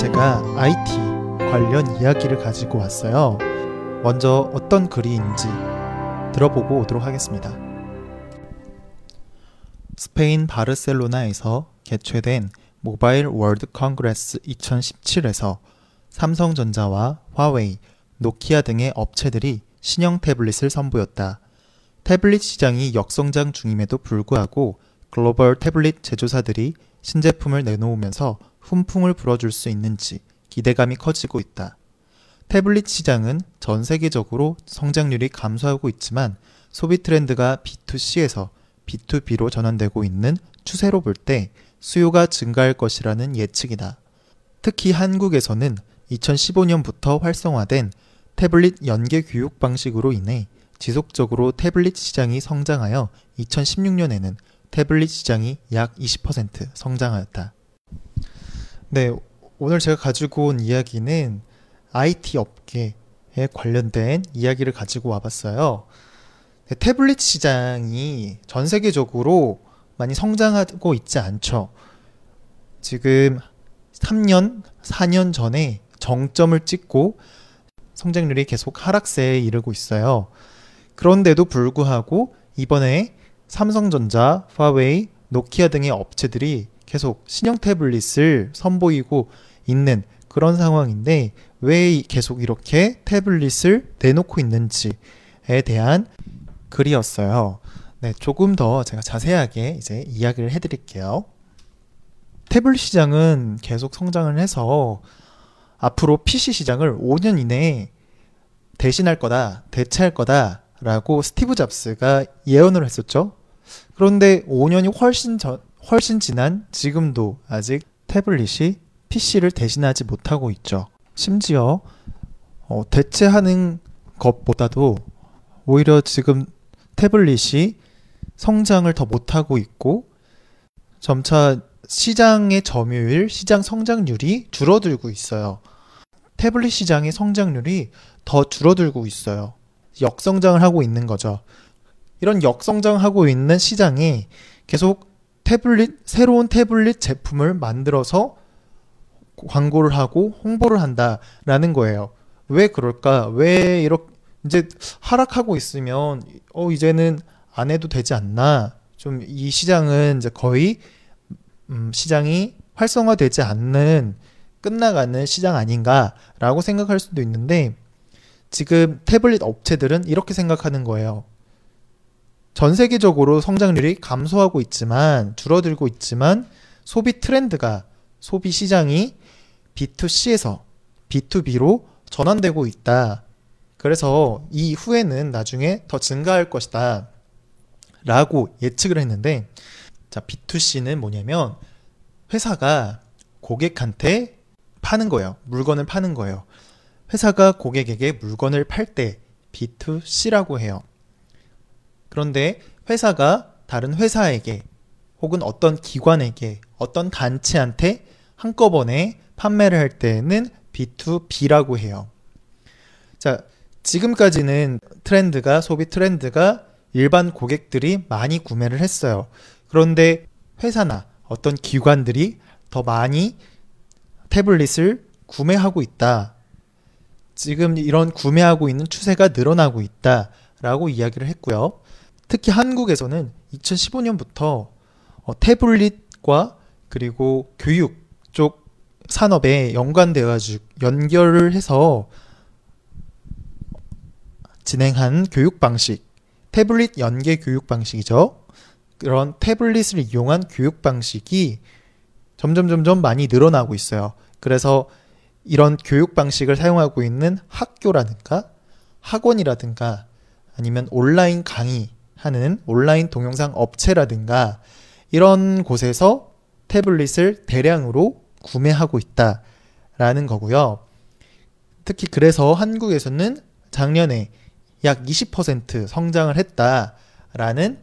제가 IT 관련 이야기를 가지고 왔어요. 먼저 어떤 글이인지 들어보고 오도록 하겠습니다. 스페인 바르셀로나에서 개최된 모바일 월드 컨그레스 2017에서 삼성전자와 화웨이, 노키아 등의 업체들이 신형 태블릿을 선보였다. 태블릿 시장이 역성장 중임에도 불구하고 글로벌 태블릿 제조사들이 신제품을 내놓으면서 훈풍을 불어줄 수 있는지 기대감이 커지고 있다. 태블릿 시장은 전 세계적으로 성장률이 감소하고 있지만 소비 트렌드가 B2C에서 B2B로 전환되고 있는 추세로 볼 때 수요가 증가할 것이라는 예측이다. 특히 한국에서는 2015년부터 활성화된 태블릿 연계 교육 방식으로 인해 지속적으로 태블릿 시장이 성장하여 2016년에는 태블릿 시장이 약 20% 성장하였다. 네, 오늘 제가 가지고 온 이야기는 IT 업계에 관련된 이야기를 가지고 와봤어요. 네, 태블릿 시장이 전 세계적으로 많이 성장하고 있지 않죠. 지금 3년, 4년 전에 정점을 찍고 성장률이 계속 하락세에 이르고 있어요. 그런데도 불구하고 이번에 삼성전자, 파웨이, 노키아 등의 업체들이 계속 신형 태블릿을 선보이고 있는 그런 상황인데 왜 계속 이렇게 태블릿을 내놓고 있는지에 대한 글이었어요. 네, 조금 더 제가 자세하게 이제 이야기를 해드릴게요. 태블릿 시장은 계속 성장을 해서 앞으로 PC 시장을 5년 이내에 대신할 거다, 대체할 거다라고 스티브 잡스가 예언을 했었죠. 그런데 5년이 훨씬 전, 훨씬 지난 지금도 아직 태블릿이 PC를 대신하지 못하고 있죠. 심지어 어, 대체하는 것보다도 오히려 지금 태블릿이 성장을 더 못하고 있고 점차 시장의 점유율, 시장 성장률이 줄어들고 있어요. 태블릿 시장의 성장률이 더 줄어들고 있어요. 역성장을 하고 있는 거죠. 이런 역성장하고 있는 시장이 계속 태블릿, 새로운 태블릿 제품을 만들어서 광고를 하고 홍보를 한다라는 거예요. 왜 그럴까? 왜 이렇게 이제 하락하고 있으면 어 이제는 안 해도 되지 않나? 좀 이 시장은 이제 거의 음, 시장이 활성화되지 않는 끝나가는 시장 아닌가라고 생각할 수도 있는데 지금 태블릿 업체들은 이렇게 생각하는 거예요. 전 세계적으로 성장률이 감소하고 있지만 줄어들고 있지만 소비 트렌드가 소비 시장이 B2C에서 B2B로 전환되고 있다. 그래서 이 후에는 나중에 더 증가할 것이다. 라고 예측을 했는데 자, B2C는 뭐냐면 회사가 고객한테 파는 거예요. 물건을 파는 거예요. 회사가 고객에게 물건을 팔 때 B2C라고 해요. 그런데 회사가 다른 회사에게 혹은 어떤 기관에게 어떤 단체한테 한꺼번에 판매를 할 때는 B2B라고 해요. 자, 지금까지는 트렌드가 소비 트렌드가 일반 고객들이 많이 구매를 했어요. 그런데 회사나 어떤 기관들이 더 많이 태블릿을 구매하고 있다. 지금 이런 구매하고 있는 추세가 늘어나고 있다 라고 이야기를 했고요. 특히 한국에서는 2015년부터 어, 태블릿과 그리고 교육 쪽 산업에 연관되어 가지고 연결을 해서 진행한 교육 방식, 태블릿 연계 교육 방식이죠. 그런 태블릿을 이용한 교육 방식이 점점 점점 많이 늘어나고 있어요. 그래서 이런 교육 방식을 사용하고 있는 학교라든가 학원이라든가 아니면 온라인 강의하는 온라인 동영상 업체라든가 이런 곳에서 태블릿을 대량으로 구매하고 있다라는 거고요. 특히 그래서 한국에서는 작년에 약 20% 성장을 했다라는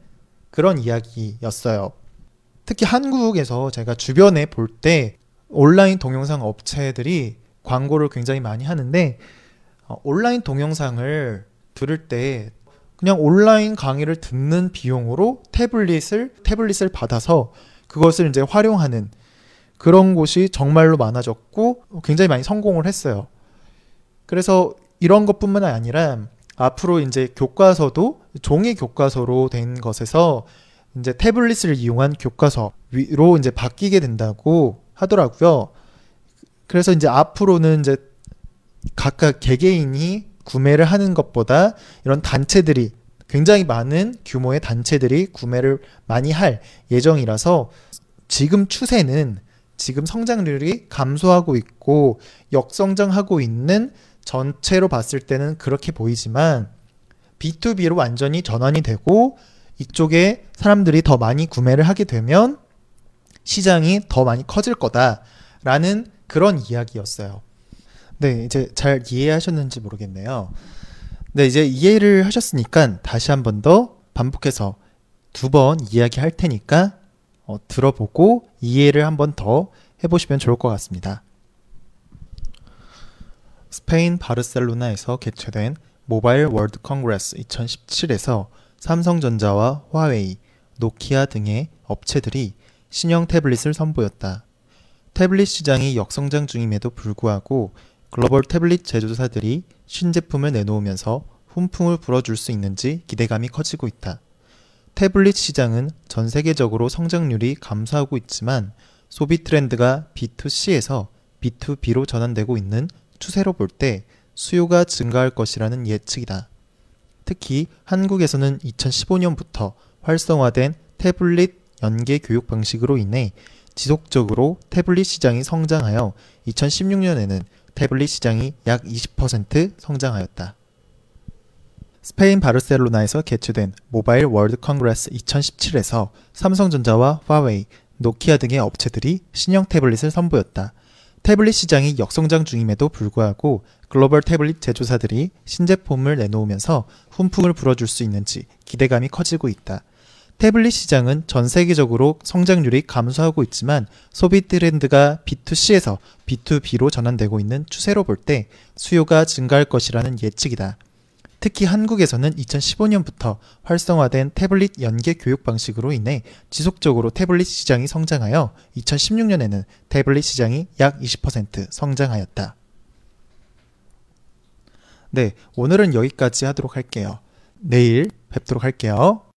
그런 이야기였어요. 특히 한국에서 제가 주변에 볼 때 온라인 동영상 업체들이 광고를 굉장히 많이 하는데 어, 온라인 동영상을 들을 때 그냥 온라인 강의를 듣는 비용으로 태블릿을 태블릿을 받아서 그것을 이제 활용하는 그런 곳이 정말로 많아졌고 굉장히 많이 성공을 했어요. 그래서 이런 것뿐만 아니라 앞으로 이제 교과서도 종이 교과서로 된 것에서 이제 태블릿을 이용한 교과서로 이제 바뀌게 된다고 하더라고요. 그래서 이제 앞으로는 이제 각각 개개인이 구매를 하는 것보다 이런 단체들이 굉장히 많은 규모의 단체들이 구매를 많이 할 예정이라서 지금 추세는 지금 성장률이 감소하고 있고 역성장하고 있는 전체로 봤을 때는 그렇게 보이지만 B2B로 완전히 전환이 되고 이쪽에 사람들이 더 많이 구매를 하게 되면 시장이 더 많이 커질 거다라는 그런 이야기였어요. 네, 이제 잘 이해하셨는지 모르겠네요. 네, 이제 이해를 하셨으니까 다시 한 번 더 반복해서 두 번 이야기할 테니까 어, 들어보고 이해를 한 번 더 해보시면 좋을 것 같습니다. 스페인 바르셀로나에서 개최된 모바일 월드 컨그레스 2017에서 삼성전자와 화웨이, 노키아 등의 업체들이 신형 태블릿을 선보였다. 태블릿 시장이 역성장 중임에도 불구하고 글로벌 태블릿 제조사들이 신제품을 내놓으면서 훈풍을 불어줄 수 있는지 기대감이 커지고 있다. 태블릿 시장은 전 세계적으로 성장률이 감소하고 있지만 소비 트렌드가 B2C에서 B2B로 전환되고 있는 추세로 볼 때 수요가 증가할 것이라는 예측이다. 특히 한국에서는 2015년부터 활성화된 태블릿 연계 교육 방식으로 인해 지속적으로 태블릿 시장이 성장하여 2016년에는 태블릿 시장이 약 20% 성장하였다. 스페인 바르셀로나에서 개최된 모바일 월드 컨그레스 2017에서 삼성전자와 화웨이, 노키아 등의 업체들이 신형 태블릿을 선보였다. 태블릿 시장이 역성장 중임에도 불구하고 글로벌 태블릿 제조사들이 신제품을 내놓으면서 훈풍을 불어줄 수 있는지 기대감이 커지고 있다. 태블릿 시장은 전 세계적으로 성장률이 감소하고 있지만 소비 트렌드가 B2C에서 B2B로 전환되고 있는 추세로 볼 때 수요가 증가할 것이라는 예측이다. 특히 한국에서는 2015년부터 활성화된 태블릿 연계 교육 방식으로 인해 지속적으로 태블릿 시장이 성장하여 2016년에는 태블릿 시장이 약 20% 성장하였다. 네, 오늘은 여기까지 하도록 할게요. 내일 뵙도록 할게요.